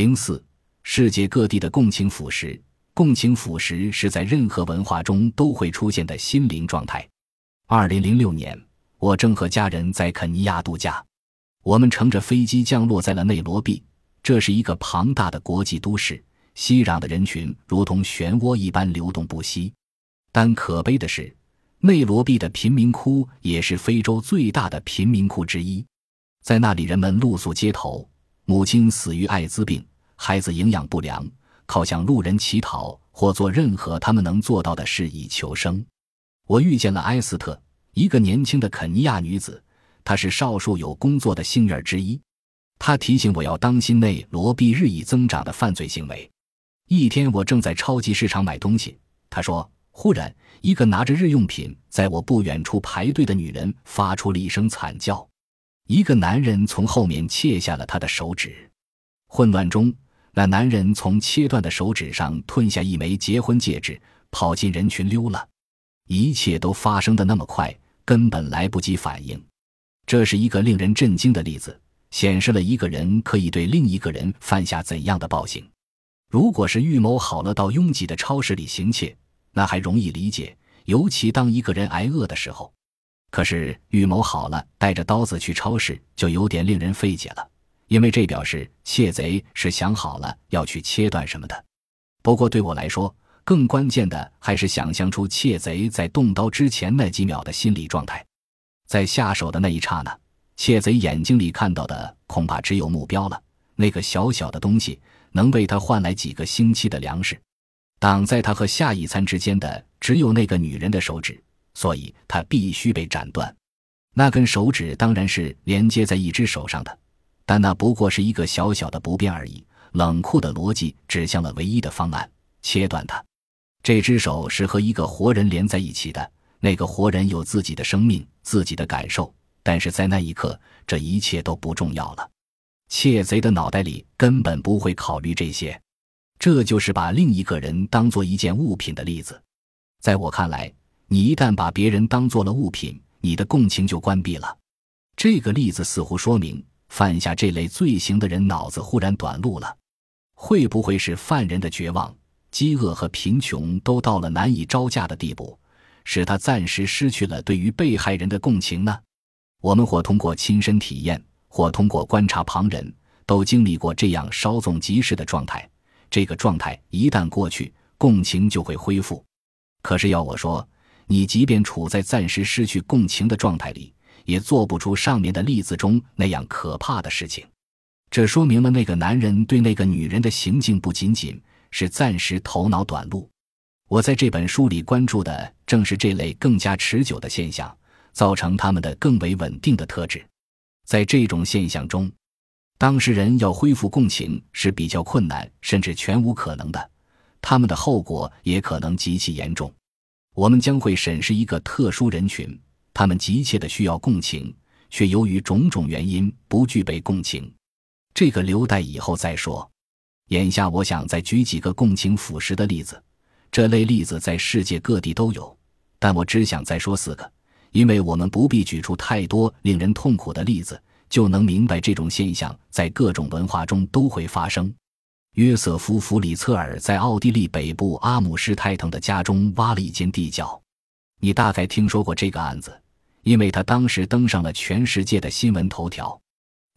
零四，世界各地的共情腐蚀。共情腐蚀是在任何文化中都会出现的心灵状态。二零零六年，我正和家人在肯尼亚度假，我们乘着飞机降落在了内罗毕。这是一个庞大的国际都市，熙攘的人群如同漩涡一般流动不息。但可悲的是，内罗毕的贫民窟也是非洲最大的贫民窟之一，在那里人们露宿街头，母亲死于艾滋病。孩子营养不良，靠向路人乞讨或做任何他们能做到的事以求生。我遇见了埃斯特，一个年轻的肯尼亚女子，她是少数有工作的幸运之一。她提醒我要当心内罗毕日益增长的犯罪行为。一天，我正在超级市场买东西，她说：“忽然，一个拿着日用品在我不远处排队的女人发出了一声惨叫，一个男人从后面切下了她的手指。混乱中。”那男人从切断的手指上吞下一枚结婚戒指，跑进人群溜了。一切都发生的那么快，根本来不及反应。这是一个令人震惊的例子，显示了一个人可以对另一个人犯下怎样的暴行。如果是预谋好了到拥挤的超市里行窃，那还容易理解，尤其当一个人挨饿的时候。可是预谋好了带着刀子去超市，就有点令人费解了。因为这表示窃贼是想好了要去切断什么的。不过对我来说，更关键的还是想象出窃贼在动刀之前那几秒的心理状态。在下手的那一刹那，窃贼眼睛里看到的恐怕只有目标了。那个小小的东西能为他换来几个星期的粮食。挡在他和下一餐之间的只有那个女人的手指，所以他必须被斩断。那根手指当然是连接在一只手上的。但那不过是一个小小的不便而已。冷酷的逻辑指向了唯一的方案：切断它。这只手是和一个活人连在一起的，那个活人有自己的生命、自己的感受。但是在那一刻，这一切都不重要了。窃贼的脑袋里根本不会考虑这些。这就是把另一个人当做一件物品的例子。在我看来，你一旦把别人当做了物品，你的共情就关闭了。这个例子似乎说明。犯下这类罪行的人脑子忽然短路了，会不会是犯人的绝望、饥饿和贫穷都到了难以招架的地步，使他暂时失去了对于被害人的共情呢？我们或通过亲身体验，或通过观察旁人，都经历过这样稍纵即逝的状态。这个状态一旦过去，共情就会恢复。可是要我说，你即便处在暂时失去共情的状态里。也做不出上面的例子中那样可怕的事情，这说明了那个男人对那个女人的行径不仅仅是暂时头脑短路。我在这本书里关注的正是这类更加持久的现象，造成他们的更为稳定的特质。在这种现象中，当事人要恢复共情是比较困难，甚至全无可能的。他们的后果也可能极其严重。我们将会审视一个特殊人群。他们急切的需要共情，却由于种种原因不具备共情，这个留待以后再说。眼下，我想再举几个共情腐蚀的例子。这类例子在世界各地都有，但我只想再说四个，因为我们不必举出太多令人痛苦的例子，就能明白这种现象在各种文化中都会发生。约瑟夫·弗里策尔在奥地利北部阿姆施泰滕的家中挖了一间地窖，你大概听说过这个案子。因为他当时登上了全世界的新闻头条。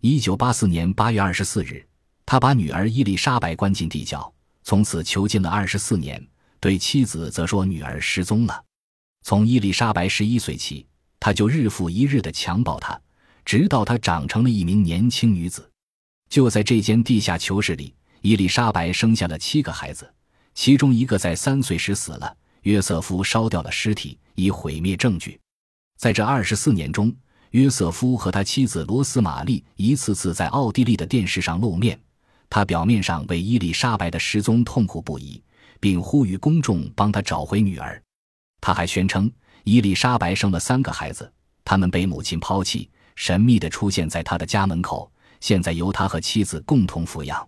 一九八四年八月二十四日，他把女儿伊丽莎白关进地窖，从此囚禁了二十四年。对妻子则说女儿失踪了。从伊丽莎白十一岁起，他就日复一日的强暴她，直到她长成了一名年轻女子。就在这间地下囚室里，伊丽莎白生下了七个孩子，其中一个在三岁时死了。约瑟夫烧掉了尸体，以毁灭证据。在这二十四年中，约瑟夫和他妻子罗斯玛丽一次次在奥地利的电视上露面。他表面上为伊丽莎白的失踪痛苦不已，并呼吁公众帮他找回女儿。他还宣称，伊丽莎白生了三个孩子，他们被母亲抛弃，神秘地出现在他的家门口，现在由他和妻子共同抚养。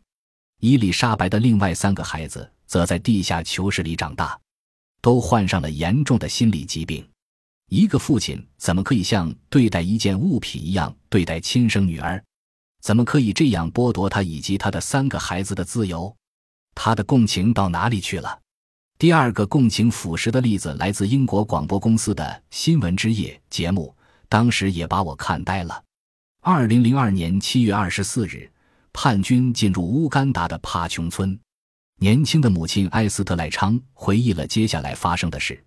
伊丽莎白的另外三个孩子则在地下囚室里长大，都患上了严重的心理疾病。一个父亲怎么可以像对待一件物品一样对待亲生女儿？怎么可以这样剥夺他以及他的三个孩子的自由？他的共情到哪里去了？第二个共情腐蚀的例子来自英国广播公司的新闻之夜节目，当时也把我看呆了。二零零二年七月二十四日，叛军进入乌干达的帕琼村，年轻的母亲埃斯特赖昌回忆了接下来发生的事：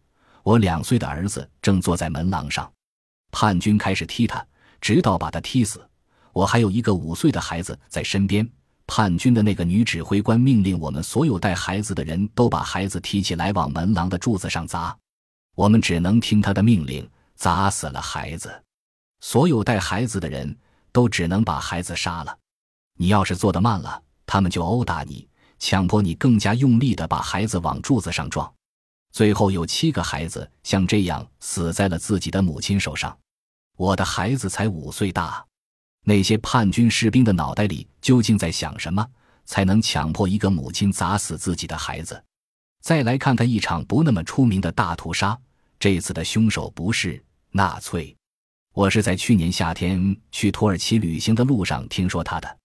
我两岁的儿子正坐在门廊上，叛军开始踢他，直到把他踢死。我还有一个五岁的孩子在身边。叛军的那个女指挥官命令我们所有带孩子的人都把孩子提起来往门廊的柱子上砸。我们只能听他的命令，砸死了孩子。所有带孩子的人都只能把孩子杀了。你要是做得慢了，他们就殴打你，强迫你更加用力地把孩子往柱子上撞。最后有七个孩子像这样死在了自己的母亲手上。我的孩子才五岁大。那些叛军士兵的脑袋里究竟在想什么，才能强迫一个母亲砸死自己的孩子？再来看看一场不那么出名的大屠杀，这次的凶手不是纳粹。我是在去年夏天去土耳其旅行的路上听说他的。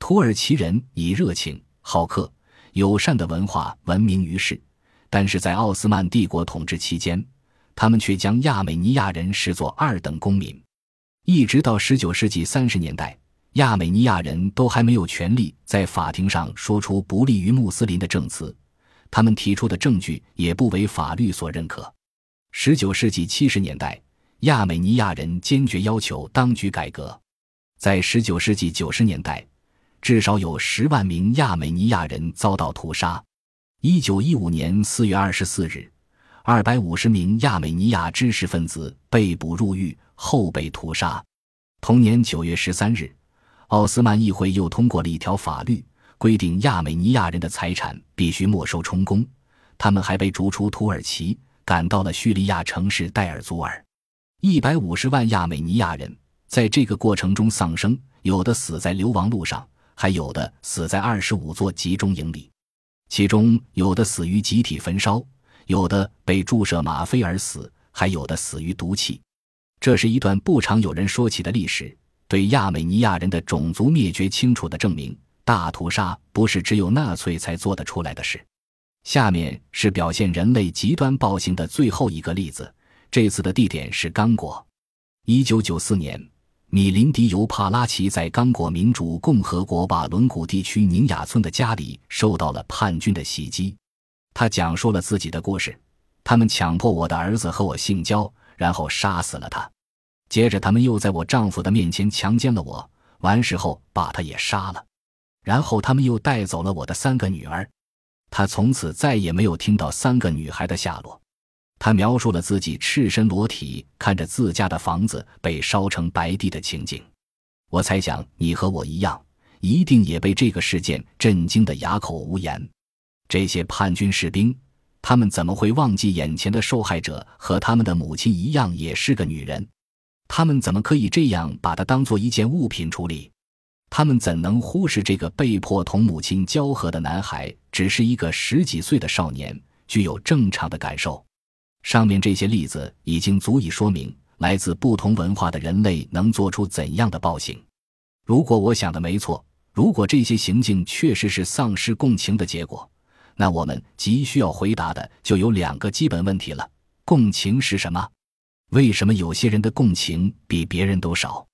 土耳其人以热情、好客、友善的文化闻名于世，但是在奥斯曼帝国统治期间，他们却将亚美尼亚人视作二等公民。一直到十九世纪三十年代，亚美尼亚人都还没有权利在法庭上说出不利于穆斯林的证词，他们提出的证据也不为法律所认可。十九世纪七十年代，亚美尼亚人坚决要求当局改革。在十九世纪九十年代，至少有十万名亚美尼亚人遭到屠杀。一九一五年四月二十四日，二百五十名亚美尼亚知识分子被捕入狱。后被屠杀。同年九月十三日，奥斯曼议会又通过了一条法律，规定亚美尼亚人的财产必须没收充公。他们还被逐出土耳其，赶到了叙利亚城市代尔祖尔。一百五十万亚美尼亚人在这个过程中丧生，有的死在流亡路上，还有的死在二十五座集中营里。其中有的死于集体焚烧，有的被注射吗啡而死，还有的死于毒气。这是一段不常有人说起的历史，对亚美尼亚人的种族灭绝清楚的证明，大屠杀不是只有纳粹才做得出来的事。下面是表现人类极端暴行的最后一个例子，这次的地点是刚果。一九九四年，米林迪尤帕拉奇在刚果民主共和国瓦伦古地区宁雅村的家里受到了叛军的袭击。他讲述了自己的故事：他们强迫我的儿子和我性交。然后杀死了他，接着他们又在我丈夫的面前强奸了我，完事后把他也杀了，然后他们又带走了我的三个女儿，他从此再也没有听到三个女孩的下落。他描述了自己赤身裸体看着自家的房子被烧成白地的情景。我猜想你和我一样，一定也被这个事件震惊得哑口无言。这些叛军士兵。他们怎么会忘记眼前的受害者和他们的母亲一样也是个女人？他们怎么可以这样把她当做一件物品处理？他们怎能忽视这个被迫同母亲交合的男孩只是一个十几岁的少年，具有正常的感受？上面这些例子已经足以说明，来自不同文化的人类能做出怎样的暴行。如果我想的没错，如果这些行径确实是丧失共情的结果。那我们急需要回答的就有两个基本问题了：共情是什么？为什么有些人的共情比别人都少？